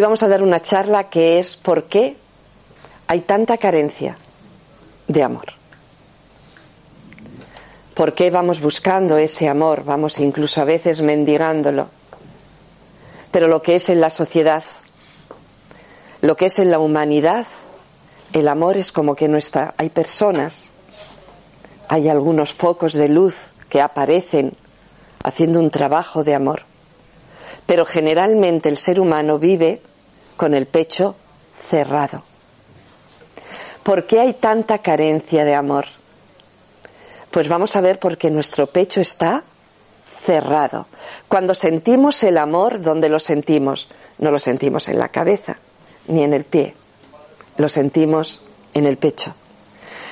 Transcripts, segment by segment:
vamos a dar una charla que es ¿por qué hay tanta carencia de amor? ¿Por qué vamos buscando ese amor? Vamos incluso a veces mendigándolo. Pero lo que es en la sociedad, lo que es en la humanidad, el amor es como que no está. Hay personas, hay algunos focos de luz que aparecen haciendo un trabajo de amor. Pero generalmente el ser humano vive con el pecho cerrado. ¿Por qué hay tanta carencia de amor? Pues vamos a ver porque nuestro pecho está cerrado. Cuando sentimos el amor, ¿dónde lo sentimos? No lo sentimos en la cabeza ni en el pie, lo sentimos en el pecho.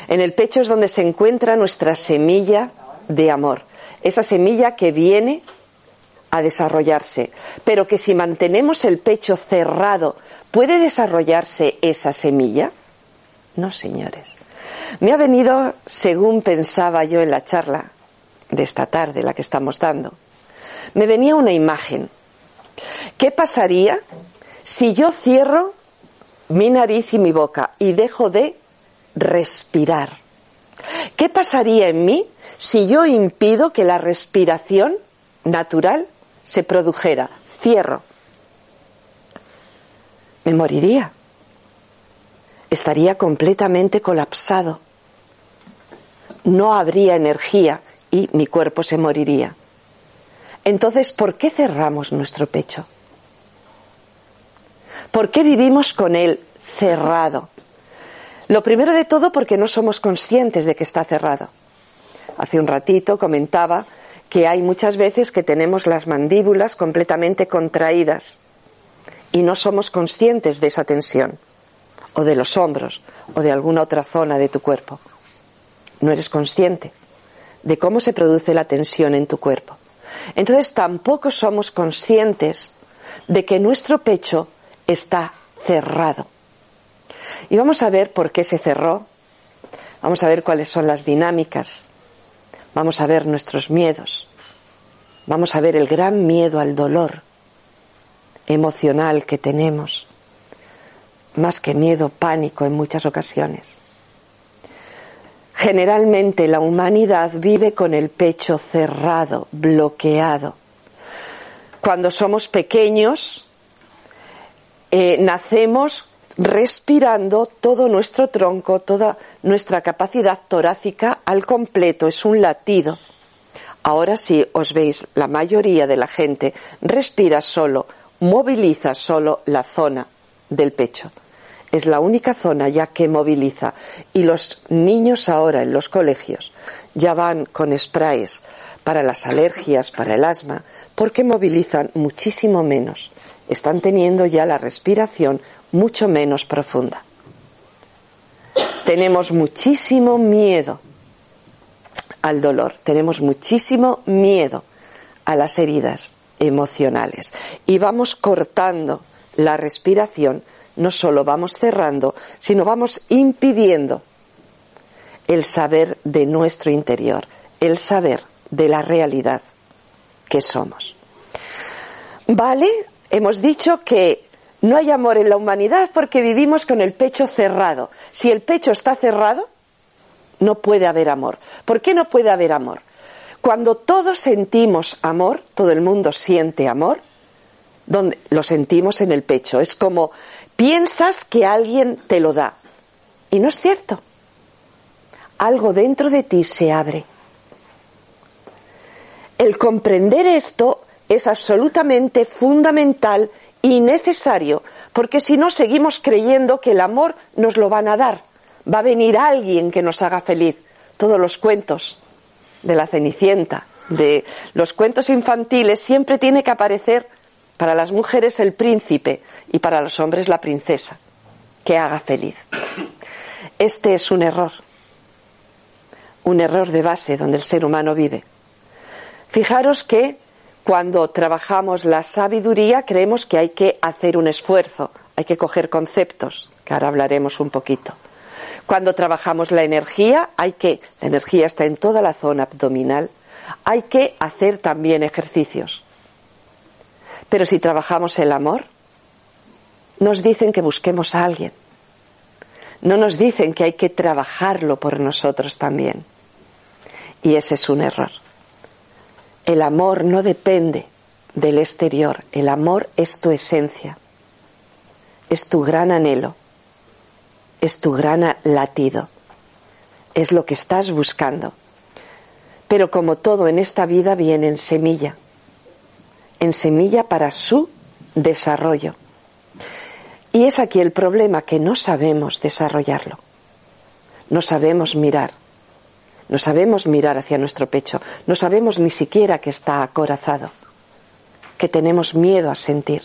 En el pecho es donde se encuentra nuestra semilla de amor, esa semilla que viene a desarrollarse, pero que si mantenemos el pecho cerrado, ¿puede desarrollarse esa semilla? No, señores. Me ha venido, según pensaba yo en la charla de esta tarde, la que estamos dando, me venía una imagen. ¿Qué pasaría si yo cierro mi nariz y mi boca y dejo de respirar? ¿Qué pasaría en mí si yo impido que la respiración natural se produjera? Cierro. Me moriría estaría completamente colapsado. No habría energía y mi cuerpo se moriría. Entonces, ¿por qué cerramos nuestro pecho? ¿Por qué vivimos con él cerrado? Lo primero de todo porque no somos conscientes de que está cerrado. Hace un ratito comentaba que hay muchas veces que tenemos las mandíbulas completamente contraídas y no somos conscientes de esa tensión o de los hombros o de alguna otra zona de tu cuerpo. No eres consciente de cómo se produce la tensión en tu cuerpo. Entonces tampoco somos conscientes de que nuestro pecho está cerrado. Y vamos a ver por qué se cerró, vamos a ver cuáles son las dinámicas, vamos a ver nuestros miedos, vamos a ver el gran miedo al dolor emocional que tenemos, más que miedo, pánico en muchas ocasiones. Generalmente la humanidad vive con el pecho cerrado, bloqueado. Cuando somos pequeños, eh, nacemos respirando todo nuestro tronco, toda nuestra capacidad torácica al completo, es un latido. Ahora sí os veis, la mayoría de la gente respira solo, moviliza solo la zona del pecho es la única zona ya que moviliza. Y los niños ahora en los colegios ya van con sprays para las alergias, para el asma, porque movilizan muchísimo menos. Están teniendo ya la respiración mucho menos profunda. Tenemos muchísimo miedo al dolor, tenemos muchísimo miedo a las heridas emocionales y vamos cortando la respiración no solo vamos cerrando, sino vamos impidiendo el saber de nuestro interior, el saber de la realidad que somos. ¿Vale? Hemos dicho que no hay amor en la humanidad porque vivimos con el pecho cerrado. Si el pecho está cerrado, no puede haber amor. ¿Por qué no puede haber amor? Cuando todos sentimos amor, todo el mundo siente amor, donde lo sentimos en el pecho. Es como Piensas que alguien te lo da. Y no es cierto. Algo dentro de ti se abre. El comprender esto es absolutamente fundamental y necesario, porque si no seguimos creyendo que el amor nos lo van a dar. Va a venir alguien que nos haga feliz. Todos los cuentos de la Cenicienta, de los cuentos infantiles, siempre tiene que aparecer para las mujeres el príncipe y para los hombres la princesa, que haga feliz. Este es un error, un error de base donde el ser humano vive. Fijaros que cuando trabajamos la sabiduría creemos que hay que hacer un esfuerzo, hay que coger conceptos, que ahora hablaremos un poquito. Cuando trabajamos la energía, hay que, la energía está en toda la zona abdominal, hay que hacer también ejercicios. Pero si trabajamos el amor, nos dicen que busquemos a alguien. No nos dicen que hay que trabajarlo por nosotros también. Y ese es un error. El amor no depende del exterior, el amor es tu esencia, es tu gran anhelo, es tu gran latido, es lo que estás buscando. Pero como todo en esta vida viene en semilla, en semilla para su desarrollo. Y es aquí el problema que no sabemos desarrollarlo, no sabemos mirar no sabemos mirar hacia nuestro pecho, no sabemos ni siquiera que está acorazado, que tenemos miedo a sentir.